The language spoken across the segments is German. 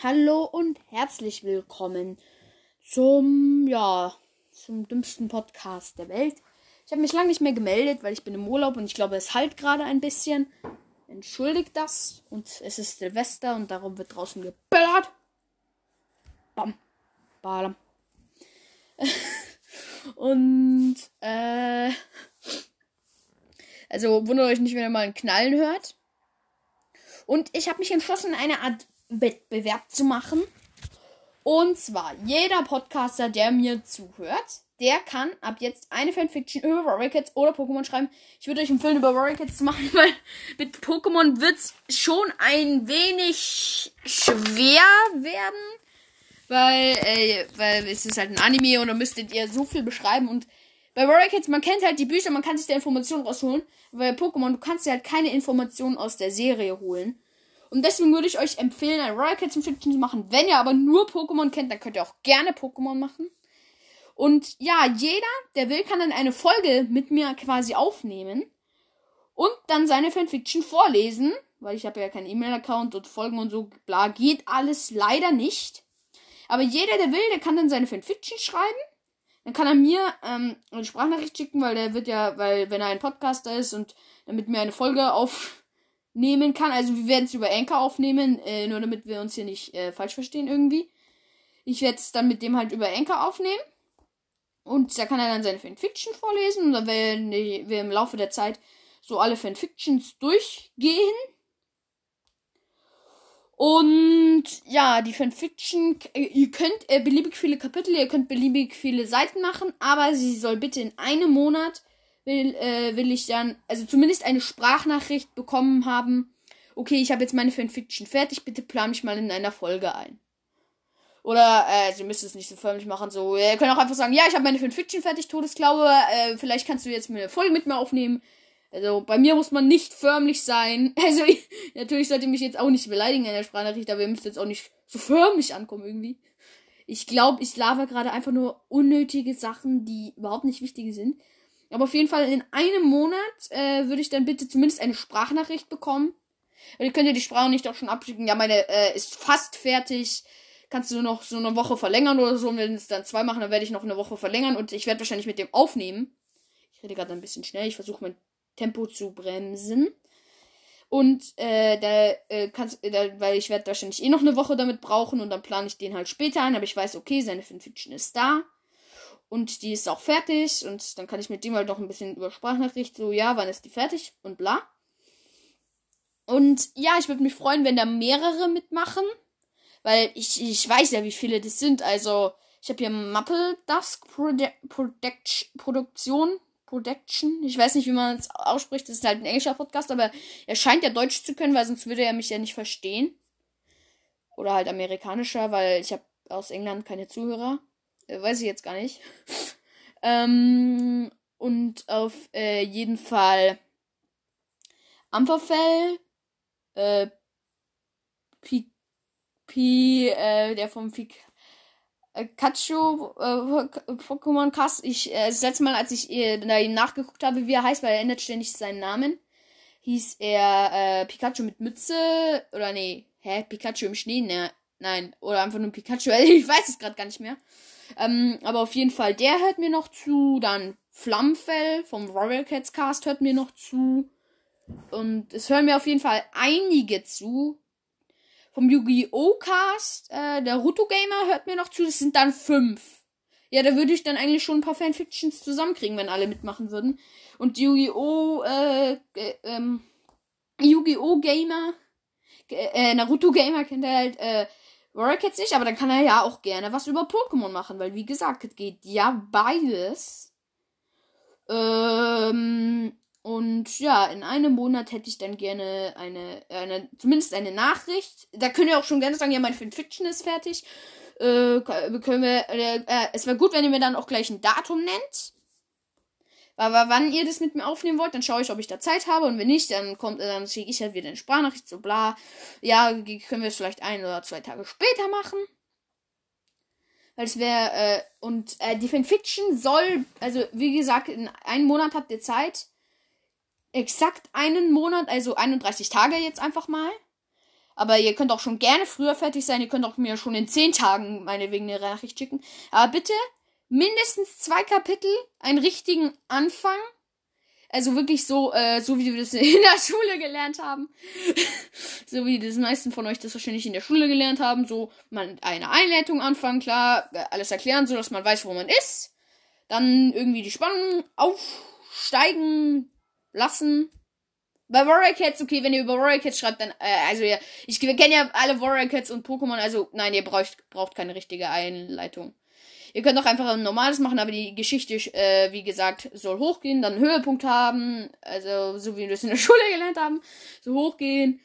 Hallo und herzlich willkommen zum, ja, zum dümmsten Podcast der Welt. Ich habe mich lange nicht mehr gemeldet, weil ich bin im Urlaub und ich glaube, es halt gerade ein bisschen. Entschuldigt das. Und es ist Silvester und darum wird draußen geböllert. Bam. Balam. und, äh. Also wundert euch nicht, wenn ihr mal einen Knallen hört. Und ich habe mich entschlossen, eine Art Wettbewerb zu machen. Und zwar, jeder Podcaster, der mir zuhört, der kann ab jetzt eine Fanfiction über Warrior Cats oder Pokémon schreiben. Ich würde euch empfehlen, über Warrior Cats zu machen, weil mit Pokémon wird es schon ein wenig schwer werden. Weil, äh, weil es ist halt ein Anime und da müsstet ihr so viel beschreiben. Und bei Warrior Cats, man kennt halt die Bücher, man kann sich da Informationen rausholen. Weil Pokémon, du kannst dir halt keine Informationen aus der Serie holen. Und deswegen würde ich euch empfehlen, ein Royal Cats Fiction zu machen. Wenn ihr aber nur Pokémon kennt, dann könnt ihr auch gerne Pokémon machen. Und ja, jeder, der will, kann dann eine Folge mit mir quasi aufnehmen und dann seine Fanfiction vorlesen, weil ich habe ja keinen E-Mail-Account und Folgen und so, bla, geht alles leider nicht. Aber jeder, der will, der kann dann seine Fanfiction schreiben. Dann kann er mir ähm, eine Sprachnachricht schicken, weil der wird ja, weil wenn er ein Podcaster ist und damit mir eine Folge auf nehmen kann. Also wir werden es über Anchor aufnehmen, äh, nur damit wir uns hier nicht äh, falsch verstehen irgendwie. Ich werde es dann mit dem halt über Anchor aufnehmen. Und da kann er dann seine Fanfiction vorlesen. Und dann werden wir im Laufe der Zeit so alle Fanfictions durchgehen. Und ja, die Fanfiction, äh, ihr könnt äh, beliebig viele Kapitel, ihr könnt beliebig viele Seiten machen, aber sie soll bitte in einem Monat will, äh, will ich dann, also zumindest eine Sprachnachricht bekommen haben. Okay, ich habe jetzt meine Fanfiction fertig, bitte plan mich mal in einer Folge ein. Oder, äh, sie müsst es nicht so förmlich machen, so, ihr könnt auch einfach sagen, ja, ich habe meine Fanfiction fertig, Todesklaue, äh, vielleicht kannst du jetzt eine Folge mit mir aufnehmen. Also, bei mir muss man nicht förmlich sein. Also, ich, natürlich sollte mich jetzt auch nicht beleidigen in der Sprachnachricht, aber ihr müsst jetzt auch nicht so förmlich ankommen irgendwie. Ich glaube, ich laber gerade einfach nur unnötige Sachen, die überhaupt nicht wichtig sind. Aber auf jeden Fall in einem Monat äh, würde ich dann bitte zumindest eine Sprachnachricht bekommen. Und ihr könnt ja die Sprache nicht auch schon abschicken. Ja, meine äh, ist fast fertig. Kannst du noch so eine Woche verlängern oder so. Und wenn es dann zwei machen, dann werde ich noch eine Woche verlängern. Und ich werde wahrscheinlich mit dem aufnehmen. Ich rede gerade ein bisschen schnell. Ich versuche mein Tempo zu bremsen. Und äh, da äh, kannst da, weil ich werde wahrscheinlich eh noch eine Woche damit brauchen und dann plane ich den halt später ein, aber ich weiß, okay, seine Fanfiction ist da. Und die ist auch fertig. Und dann kann ich mit dem halt noch ein bisschen über Sprachnachricht so, ja, wann ist die fertig und bla. Und ja, ich würde mich freuen, wenn da mehrere mitmachen. Weil ich, ich weiß ja, wie viele das sind. Also, ich habe hier Maple Dusk Produ Produktion. Production. Ich weiß nicht, wie man es ausspricht. Das ist halt ein englischer Podcast, aber er scheint ja Deutsch zu können, weil sonst würde er mich ja nicht verstehen. Oder halt amerikanischer, weil ich habe aus England keine Zuhörer. Äh, weiß ich jetzt gar nicht. ähm, und auf äh, jeden Fall Ampferfell, äh, Pi, Pi äh, der vom Pikachu äh, Pokémon Cast. Ich, äh, das letzte Mal, als ich äh, da ihm nachgeguckt habe, wie er heißt, weil er ändert ständig seinen Namen, hieß er äh, Pikachu mit Mütze, oder nee, hä, Pikachu im Schnee, ne, nein, oder einfach nur Pikachu, ich weiß es gerade gar nicht mehr. Ähm, aber auf jeden Fall, der hört mir noch zu. Dann Flammfell vom Royal Cats Cast hört mir noch zu. Und es hören mir auf jeden Fall einige zu. Vom Yu-Gi-Oh! Cast, äh, der Ruto Gamer hört mir noch zu. Das sind dann fünf. Ja, da würde ich dann eigentlich schon ein paar Fanfictions zusammenkriegen, wenn alle mitmachen würden. Und Yu-Gi-Oh! Äh, äh, ähm, Yu-Gi-Oh! Gamer, äh, Naruto Gamer kennt er halt, äh, Warwick jetzt nicht, aber dann kann er ja auch gerne was über Pokémon machen, weil wie gesagt, es geht ja beides. Ähm, und ja, in einem Monat hätte ich dann gerne eine, eine, zumindest eine Nachricht. Da könnt ihr auch schon gerne sagen, ja, mein Fanfiction ist fertig. Äh, können wir, äh, äh, es wäre gut, wenn ihr mir dann auch gleich ein Datum nennt. Aber wann ihr das mit mir aufnehmen wollt, dann schaue ich, ob ich da Zeit habe. Und wenn nicht, dann kommt, dann schicke ich halt wieder eine Sprachnachricht, so bla. Ja, können wir es vielleicht ein oder zwei Tage später machen. Weil es wäre, äh, und äh, die Fanfiction soll, also wie gesagt, in einem Monat habt ihr Zeit. Exakt einen Monat, also 31 Tage jetzt einfach mal. Aber ihr könnt auch schon gerne früher fertig sein. Ihr könnt auch mir schon in zehn Tagen meinetwegen eine Nachricht schicken. Aber bitte mindestens zwei Kapitel, einen richtigen Anfang. Also wirklich so, äh, so wie wir das in der Schule gelernt haben. so wie das meisten von euch das wahrscheinlich in der Schule gelernt haben. So, man eine Einleitung anfangen, klar, alles erklären, so dass man weiß, wo man ist. Dann irgendwie die Spannung aufsteigen lassen. Bei Warrior Cats, okay, wenn ihr über Warrior Cats schreibt, dann, äh, also ja, ich kenne ja alle Warrior Cats und Pokémon, also nein, ihr braucht, braucht keine richtige Einleitung. Ihr könnt auch einfach ein normales machen, aber die Geschichte, äh, wie gesagt, soll hochgehen, dann einen Höhepunkt haben, also so wie wir es in der Schule gelernt haben, so hochgehen,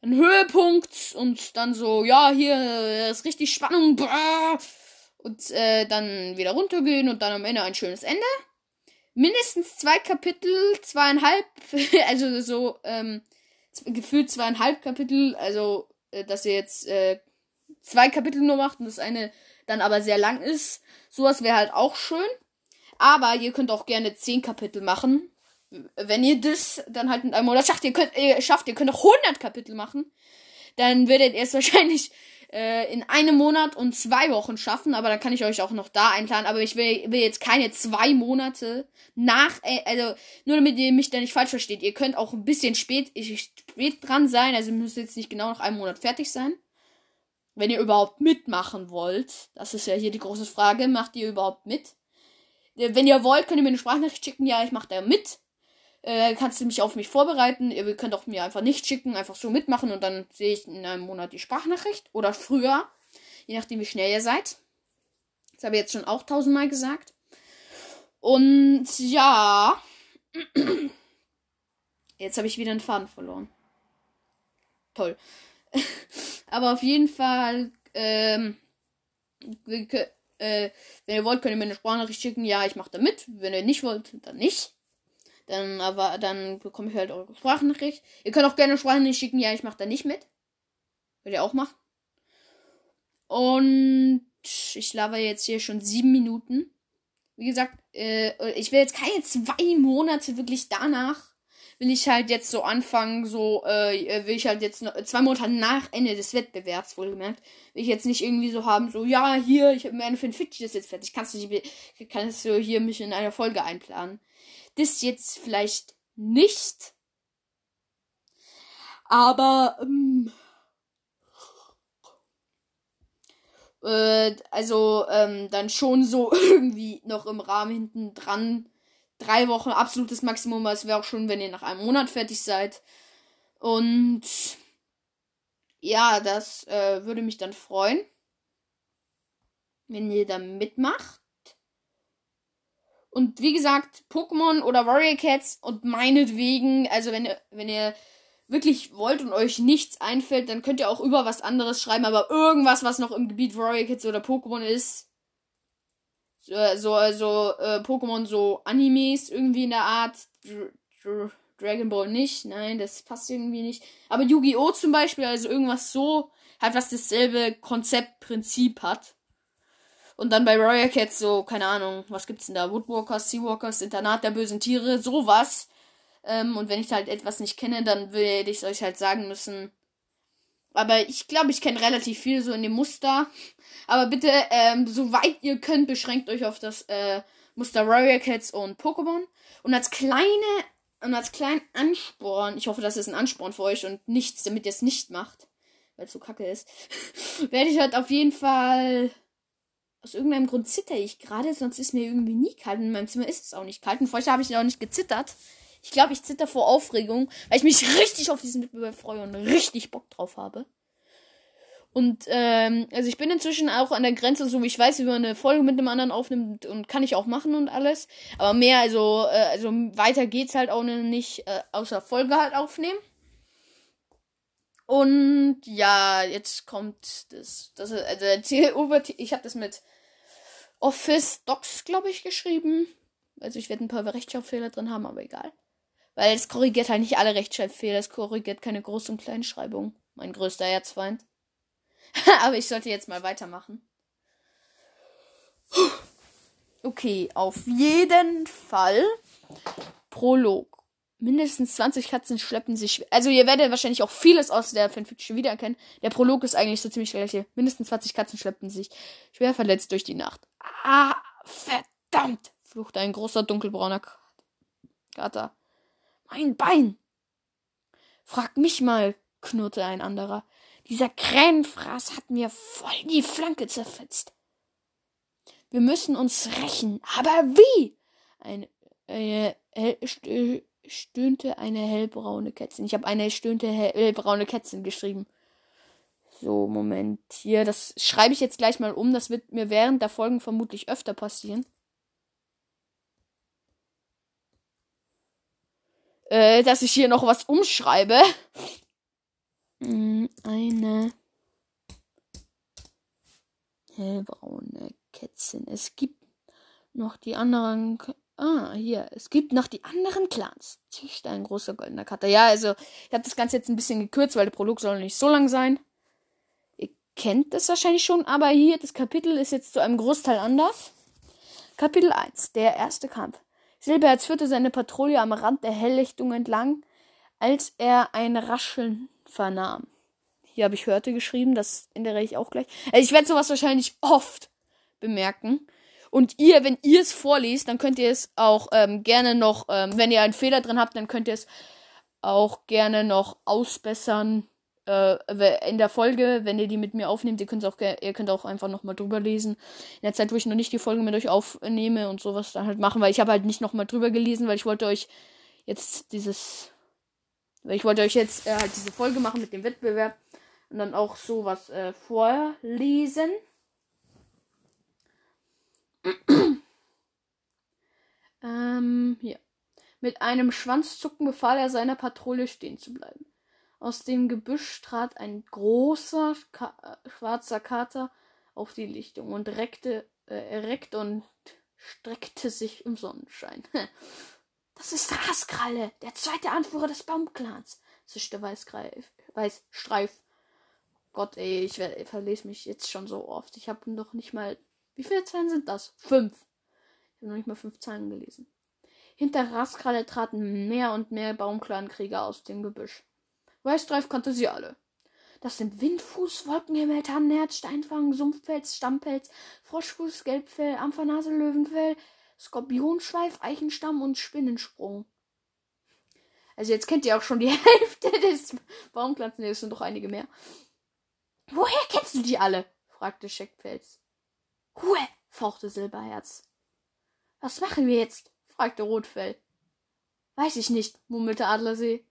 dann Höhepunkt und dann so, ja, hier ist richtig Spannung, und äh, dann wieder runtergehen und dann am Ende ein schönes Ende. Mindestens zwei Kapitel, zweieinhalb, also so, ähm, gefühlt zweieinhalb Kapitel, also, äh, dass ihr jetzt äh, zwei Kapitel nur macht und das eine dann aber sehr lang ist. Sowas wäre halt auch schön. Aber ihr könnt auch gerne zehn Kapitel machen. Wenn ihr das dann halt in einem Monat schafft, ihr könnt, ihr schafft, ihr könnt auch 100 Kapitel machen. Dann werdet ihr es wahrscheinlich äh, in einem Monat und zwei Wochen schaffen, aber dann kann ich euch auch noch da einplanen. Aber ich will, will jetzt keine zwei Monate nach, äh, also nur damit ihr mich da nicht falsch versteht. Ihr könnt auch ein bisschen spät, spät dran sein, also müsst jetzt nicht genau nach einem Monat fertig sein. Wenn ihr überhaupt mitmachen wollt, das ist ja hier die große Frage, macht ihr überhaupt mit? Wenn ihr wollt, könnt ihr mir eine Sprachnachricht schicken, ja, ich mache da mit äh, kannst du mich auf mich vorbereiten. Ihr könnt auch mir einfach nicht schicken, einfach so mitmachen und dann sehe ich in einem Monat die Sprachnachricht. Oder früher, je nachdem wie schnell ihr seid. Das habe ich jetzt schon auch tausendmal gesagt. Und ja. Jetzt habe ich wieder einen Faden verloren. Toll. Aber auf jeden Fall, ähm, äh, wenn ihr wollt, könnt ihr mir eine Sprachnachricht schicken. Ja, ich mache da mit. Wenn ihr nicht wollt, dann nicht. Dann, aber dann bekomme ich halt eure Sprachnachricht. Ihr könnt auch gerne Sprachnachricht schicken. Ja, ich mache da nicht mit. Könnt ihr auch machen. Und ich laber jetzt hier schon sieben Minuten. Wie gesagt, äh, ich will jetzt keine zwei Monate wirklich danach. Will ich halt jetzt so anfangen, so, äh, will ich halt jetzt noch, zwei Monate nach Ende des Wettbewerbs, wohlgemerkt, will ich jetzt nicht irgendwie so haben, so, ja, hier, ich habe mir eine Fidget ist jetzt fertig, kannst du, kannst du hier mich in einer Folge einplanen. Das jetzt vielleicht nicht. Aber, ähm, äh, also, ähm, dann schon so irgendwie noch im Rahmen hinten dran. Drei Wochen absolutes Maximum, es wäre auch schon, wenn ihr nach einem Monat fertig seid. Und ja, das äh, würde mich dann freuen, wenn ihr da mitmacht. Und wie gesagt, Pokémon oder Warrior Cats und meinetwegen, also wenn ihr, wenn ihr wirklich wollt und euch nichts einfällt, dann könnt ihr auch über was anderes schreiben, aber irgendwas, was noch im Gebiet Warrior Cats oder Pokémon ist. So, so also äh, Pokémon, so Animes irgendwie in der Art. Dr Dr Dragon Ball nicht, nein, das passt irgendwie nicht. Aber Yu-Gi-Oh! zum Beispiel, also irgendwas so, halt was dasselbe Konzeptprinzip hat. Und dann bei Royal Cats so, keine Ahnung, was gibt's denn da? Woodwalkers, Seawalkers, Internat der bösen Tiere, sowas. Ähm, und wenn ich halt etwas nicht kenne, dann würde ich euch halt sagen müssen. Aber ich glaube, ich kenne relativ viel so in dem Muster. Aber bitte, ähm, soweit ihr könnt, beschränkt euch auf das äh, Muster Royal Cats und Pokémon. Und als kleine und als kleinen Ansporn, ich hoffe, das ist ein Ansporn für euch und nichts, damit ihr es nicht macht, weil es so kacke ist, werde ich halt auf jeden Fall aus irgendeinem Grund zitter ich gerade, sonst ist mir irgendwie nie kalt. In meinem Zimmer ist es auch nicht kalt. Und vorher habe ich auch nicht gezittert. Ich glaube, ich zitter vor Aufregung, weil ich mich richtig auf diesen Wettbewerb freue und richtig Bock drauf habe. Und ähm, also ich bin inzwischen auch an der Grenze, so wie ich weiß, wie man eine Folge mit einem anderen aufnimmt und kann ich auch machen und alles. Aber mehr, also, äh, also weiter geht's halt auch nicht, äh, außer Folge halt aufnehmen. Und ja, jetzt kommt das. das also ich habe das mit Office Docs, glaube ich, geschrieben. Also ich werde ein paar Rechtschreibfehler drin haben, aber egal. Weil es korrigiert halt nicht alle Rechtschreibfehler, es korrigiert keine Groß- und Kleinschreibung. Mein größter Erzfeind. aber ich sollte jetzt mal weitermachen. Okay, auf jeden Fall. Prolog. mindestens 20 Katzen schleppen sich. Also ihr werdet wahrscheinlich auch vieles aus der Fanfiction wiedererkennen. Der Prolog ist eigentlich so ziemlich der gleiche. Mindestens 20 Katzen schleppen sich schwer verletzt durch die Nacht. Ah, verdammt! fluchte ein großer dunkelbrauner Kater. Mein Bein! Frag mich mal, knurrte ein anderer. Dieser Krähenfraß hat mir voll die Flanke zerfetzt. Wir müssen uns rächen. Aber wie? Eine, eine, eine stöhnte eine hellbraune Kätzchen. Ich habe eine stöhnte hellbraune Kätzchen geschrieben. So, Moment. Hier, das schreibe ich jetzt gleich mal um. Das wird mir während der Folgen vermutlich öfter passieren. Äh, dass ich hier noch was umschreibe. Hm, eine hellbraune Kätzchen. Es gibt noch die anderen Ah, hier. Es gibt noch die anderen Clans. Zischt ein großer goldener Cutter. Ja, also, ich habe das Ganze jetzt ein bisschen gekürzt, weil der Prolog soll nicht so lang sein. Ihr kennt das wahrscheinlich schon, aber hier, das Kapitel ist jetzt zu einem Großteil anders. Kapitel 1. Der erste Kampf. Silberherz führte seine Patrouille am Rand der Helllichtung entlang, als er ein Rascheln vernahm. Hier habe ich hörte geschrieben, das ändere ich auch gleich. Also ich werde sowas wahrscheinlich oft bemerken. Und ihr, wenn ihr es vorliest, dann könnt ihr es auch ähm, gerne noch, ähm, wenn ihr einen Fehler drin habt, dann könnt ihr es auch gerne noch ausbessern in der Folge, wenn ihr die mit mir aufnehmt. Ihr könnt auch, ihr könnt auch einfach nochmal drüber lesen. In der Zeit, wo ich noch nicht die Folge mit euch aufnehme und sowas dann halt machen, weil ich habe halt nicht nochmal drüber gelesen, weil ich wollte euch jetzt dieses, weil ich wollte euch jetzt äh, halt diese Folge machen mit dem Wettbewerb und dann auch sowas äh, vorlesen. ähm, hier. Mit einem Schwanzzucken befahl er seiner Patrouille stehen zu bleiben. Aus dem Gebüsch trat ein großer Ka äh, schwarzer Kater auf die Lichtung und reckte, äh, reckte und streckte sich im Sonnenschein. das ist Raskralle, der zweite Anführer des Baumclans, zischte Weißstreif. Weißstreif. Gott, ey, ich, ich verlese mich jetzt schon so oft. Ich habe noch nicht mal wie viele Zeilen sind das? Fünf. Ich habe noch nicht mal fünf Zeilen gelesen. Hinter Raskralle traten mehr und mehr Baumclan-Krieger aus dem Gebüsch. Weißstreif kannte sie alle. Das sind Windfuß, Wolkenhimmel, Tannenherz, Steinfang, Sumpfpelz, Stammpelz, Froschfuß, Gelbfell, Ampfernase, Löwenfell, Skorpionschweif, Eichenstamm und Spinnensprung. Also jetzt kennt ihr auch schon die Hälfte des Baumclans. Ne, es sind doch einige mehr. Woher kennst du die alle? fragte Scheckpelz. Ruhe, fauchte Silberherz. Was machen wir jetzt? fragte Rotfell. Weiß ich nicht, murmelte Adlersee.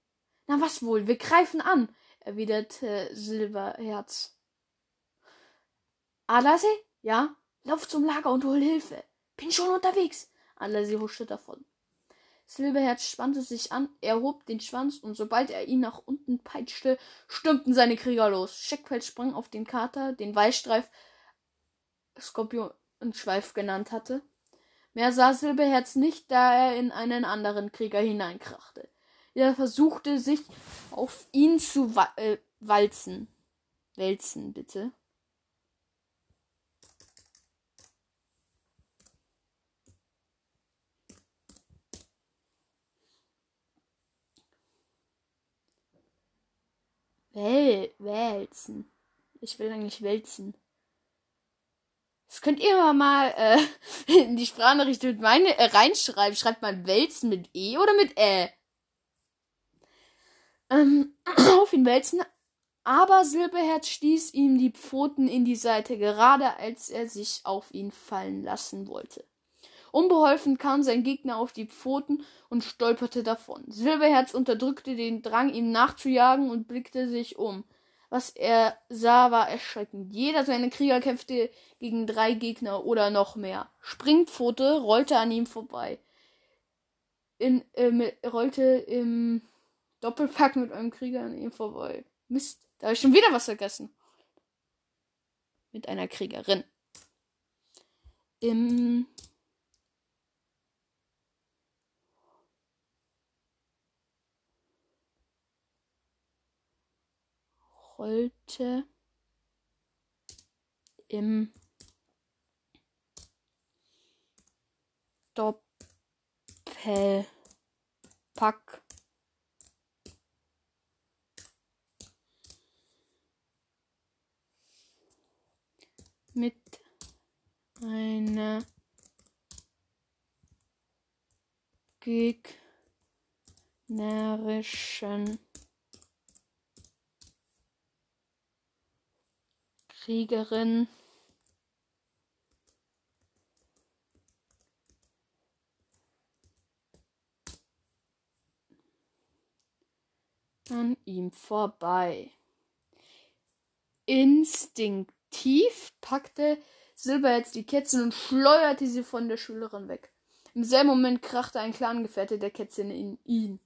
Na was wohl, wir greifen an, erwiderte Silberherz. Adlersee? Ja? Lauf zum Lager und hol Hilfe. Bin schon unterwegs. Adlersee huschte davon. Silberherz spannte sich an, erhob den Schwanz und sobald er ihn nach unten peitschte, stürmten seine Krieger los. Scheckfeld sprang auf den Kater, den Weißstreif Skorpionschweif genannt hatte. Mehr sah Silberherz nicht, da er in einen anderen Krieger hineinkrachte. Er versuchte sich auf ihn zu wa äh, walzen. Wälzen, bitte. Wel wälzen. Ich will eigentlich wälzen. Das könnt ihr mal äh, in die Sprachnachricht mit meine äh, reinschreiben. Schreibt man Wälzen mit E oder mit Ä? Ähm, auf ihn wälzen. Aber Silberherz stieß ihm die Pfoten in die Seite, gerade als er sich auf ihn fallen lassen wollte. Unbeholfen kam sein Gegner auf die Pfoten und stolperte davon. Silberherz unterdrückte den Drang, ihm nachzujagen und blickte sich um. Was er sah, war erschreckend. Jeder seiner Krieger kämpfte gegen drei Gegner oder noch mehr. Springpfote rollte an ihm vorbei. In, äh, rollte im Doppelpack mit einem Krieger an ihm vorbei. Mist, da habe ich schon wieder was vergessen. Mit einer Kriegerin. Im rollte im Doppelpack mit einer gegnerischen Kriegerin an ihm vorbei. Instinktiv packte Silber jetzt die Kätzchen und schleuderte sie von der Schülerin weg. Im selben Moment krachte ein Clangefährte der Kätzchen in ihn.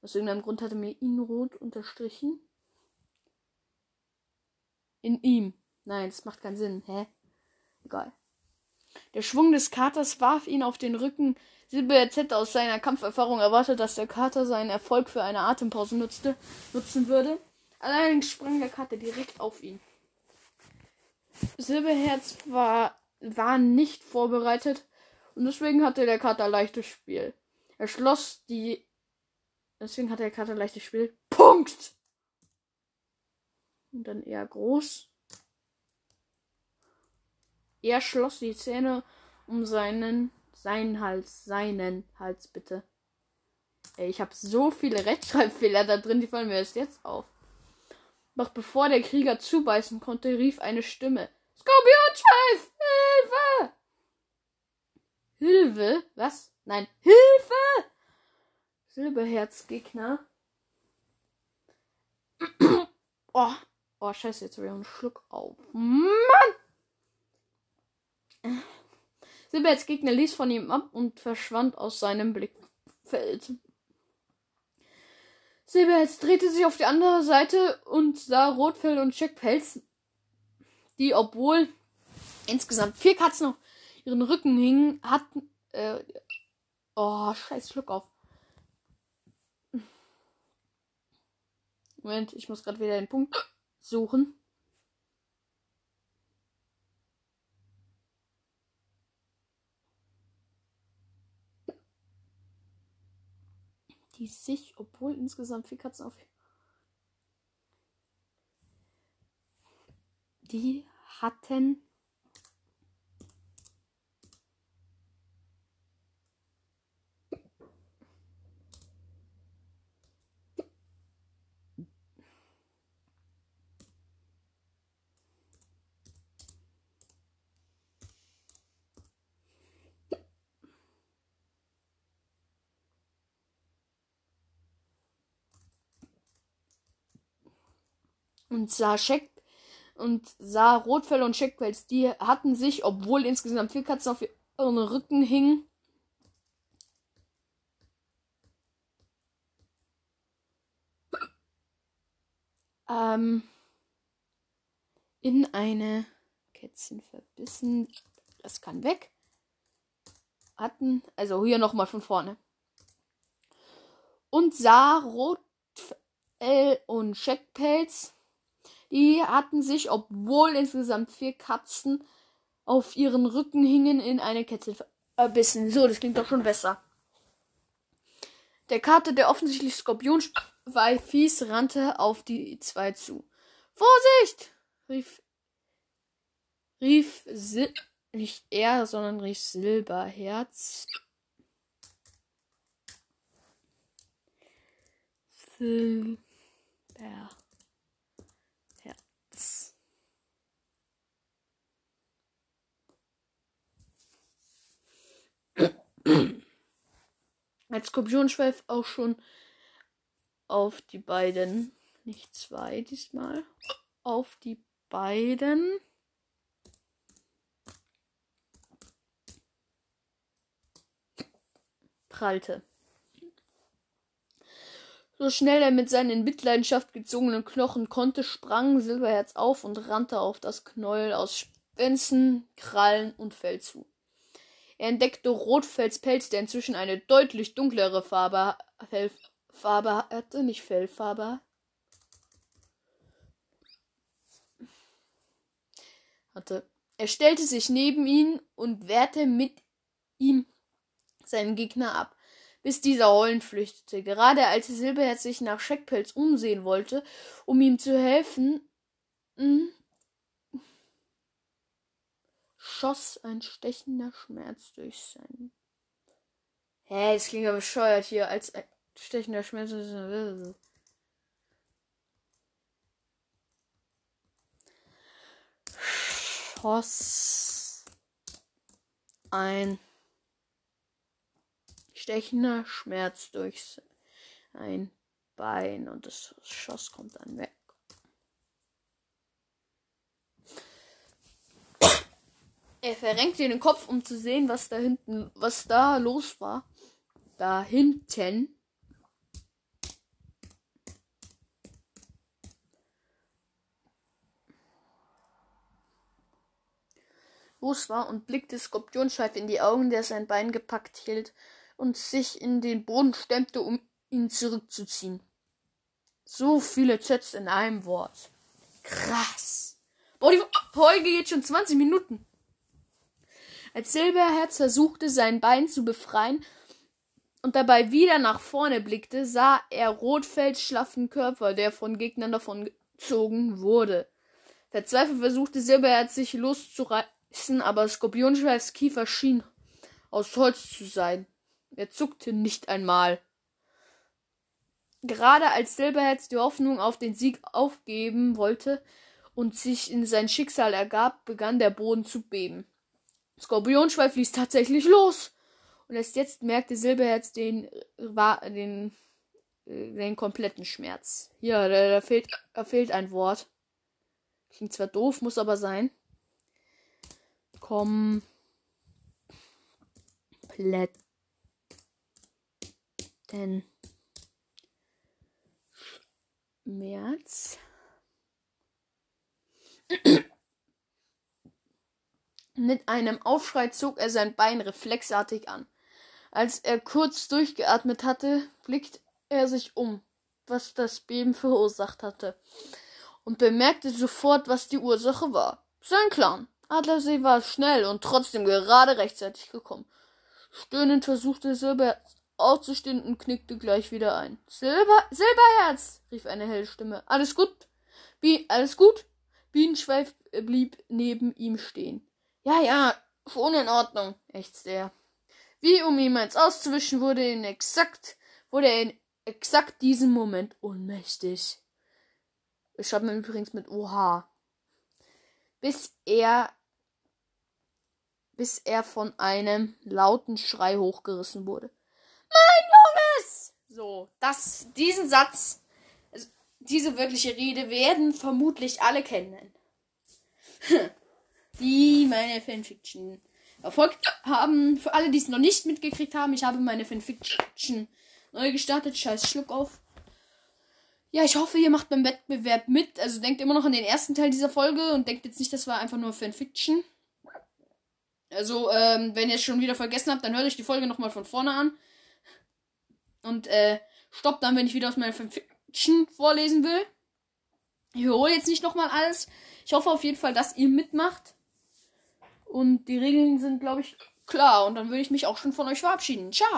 Aus irgendeinem Grund hatte mir ihn rot unterstrichen. In ihm. Nein, das macht keinen Sinn. Hä? Egal. Der Schwung des Katers warf ihn auf den Rücken. Silber hätte aus seiner Kampferfahrung erwartet, dass der Kater seinen Erfolg für eine Atempause nutzte, nutzen würde. Allerdings sprang der Kater direkt auf ihn. Silberherz war, war nicht vorbereitet und deswegen hatte der Kater leichtes Spiel. Er schloss die. Deswegen hatte der Kater leichtes Spiel. Punkt! Und dann eher groß. Er schloss die Zähne um seinen, seinen Hals, seinen Hals bitte. Ey, ich habe so viele Rechtschreibfehler da drin, die fallen mir erst jetzt auf. Doch bevor der Krieger zubeißen konnte, rief eine Stimme. Skorpionchef! Hilfe! Hilfe? Was? Nein, Hilfe! Silberherzgegner. oh, oh, scheiße, jetzt habe ich einen Schluck auf. Mann! Silberherzgegner ließ von ihm ab und verschwand aus seinem Blickfeld. Silberherz drehte sich auf die andere Seite und sah Rotfell und Checkpelz, die, obwohl insgesamt vier Katzen auf ihren Rücken hingen, hatten. Äh, oh, scheiß Schluck auf. Moment, ich muss gerade wieder den Punkt suchen. Die sich, obwohl insgesamt vier Katzen auf. Die hatten und sah Scheck und sah Rotfell und Scheckpelz. Die hatten sich, obwohl insgesamt vier Katzen auf ihren Rücken hingen, ähm, in eine Kätzchen verbissen. Das kann weg. Hatten, also hier nochmal von vorne. Und sah Rotfell und Scheckpelz die hatten sich, obwohl insgesamt vier Katzen auf ihren Rücken hingen, in eine Kette verbissen. So, das klingt doch schon besser. Der Kater, der offensichtlich Skorpion fies, rannte auf die zwei zu. Vorsicht! rief, rief Sil nicht er, sondern rief Silberherz. Silber. Als Skorpionschweif auch schon auf die beiden, nicht zwei diesmal, auf die beiden prallte. So schnell er mit seinen in Mitleidenschaft gezogenen Knochen konnte, sprang Silberherz auf und rannte auf das Knäuel aus Spenzen, Krallen und Fell zu. Er entdeckte Rotfells Pelz, der inzwischen eine deutlich dunklere Farbe, Farbe hatte, nicht Fellfarbe. Hatte. Er stellte sich neben ihn und wehrte mit ihm seinen Gegner ab, bis dieser heulend flüchtete. Gerade als Silberherz sich nach Scheckpelz umsehen wollte, um ihm zu helfen, hm, schoss ein stechender Schmerz durch sein. Hä, das klingt aber bescheuert hier als ein stechender Schmerz. Schoss ein stechender Schmerz durch sein Bein und das Schoss kommt dann weg. Er verrenkte den Kopf, um zu sehen, was da hinten, was da los war. Da hinten. Los war und blickte Skorpionschweif in die Augen, der sein Bein gepackt hielt und sich in den Boden stemmte, um ihn zurückzuziehen. So viele Chats in einem Wort. Krass. Boah, die Folge geht schon 20 Minuten. Als Silberherz versuchte, sein Bein zu befreien und dabei wieder nach vorne blickte, sah er Rotfelds schlaffen Körper, der von Gegnern davon gezogen wurde. Verzweifelt versuchte Silberherz sich loszureißen, aber Skorpionschweifs Kiefer schien aus Holz zu sein. Er zuckte nicht einmal. Gerade als Silberherz die Hoffnung auf den Sieg aufgeben wollte und sich in sein Schicksal ergab, begann der Boden zu beben. Skorpionschweif ließ tatsächlich los. Und erst jetzt merkte Silberherz den, den, äh, den kompletten Schmerz. Ja, da, da, fehlt, da fehlt ein Wort. Klingt zwar doof, muss aber sein. Komplett. Denn März. Mit einem Aufschrei zog er sein Bein reflexartig an. Als er kurz durchgeatmet hatte, blickte er sich um, was das Beben verursacht hatte, und bemerkte sofort, was die Ursache war. Sein Clan. Adlersee war schnell und trotzdem gerade rechtzeitig gekommen. Stöhnend versuchte Silber aufzustehen und knickte gleich wieder ein. Silber, Silberherz, rief eine helle Stimme. Alles gut? Bi alles gut? Bienenschweif blieb neben ihm stehen. Ja, ja, schon in Ordnung, ächzte er. Wie um ihm eins auszuwischen, wurde er in exakt, wurde er in exakt diesem Moment ohnmächtig. Ich schreibe mir übrigens mit OH. Bis er, bis er von einem lauten Schrei hochgerissen wurde. Mein Junges! So, das, diesen Satz, also diese wirkliche Rede werden vermutlich alle kennen. Die meine Fanfiction erfolgt haben. Für alle, die es noch nicht mitgekriegt haben, ich habe meine Fanfiction neu gestartet. Scheiß Schluck auf. Ja, ich hoffe, ihr macht beim Wettbewerb mit. Also denkt immer noch an den ersten Teil dieser Folge und denkt jetzt nicht, das war einfach nur Fanfiction. Also, ähm, wenn ihr es schon wieder vergessen habt, dann hört euch die Folge nochmal von vorne an. Und, äh, stoppt dann, wenn ich wieder aus meiner Fanfiction vorlesen will. Ich wiederhole jetzt nicht nochmal alles. Ich hoffe auf jeden Fall, dass ihr mitmacht. Und die Regeln sind, glaube ich, klar. Und dann würde ich mich auch schon von euch verabschieden. Ciao.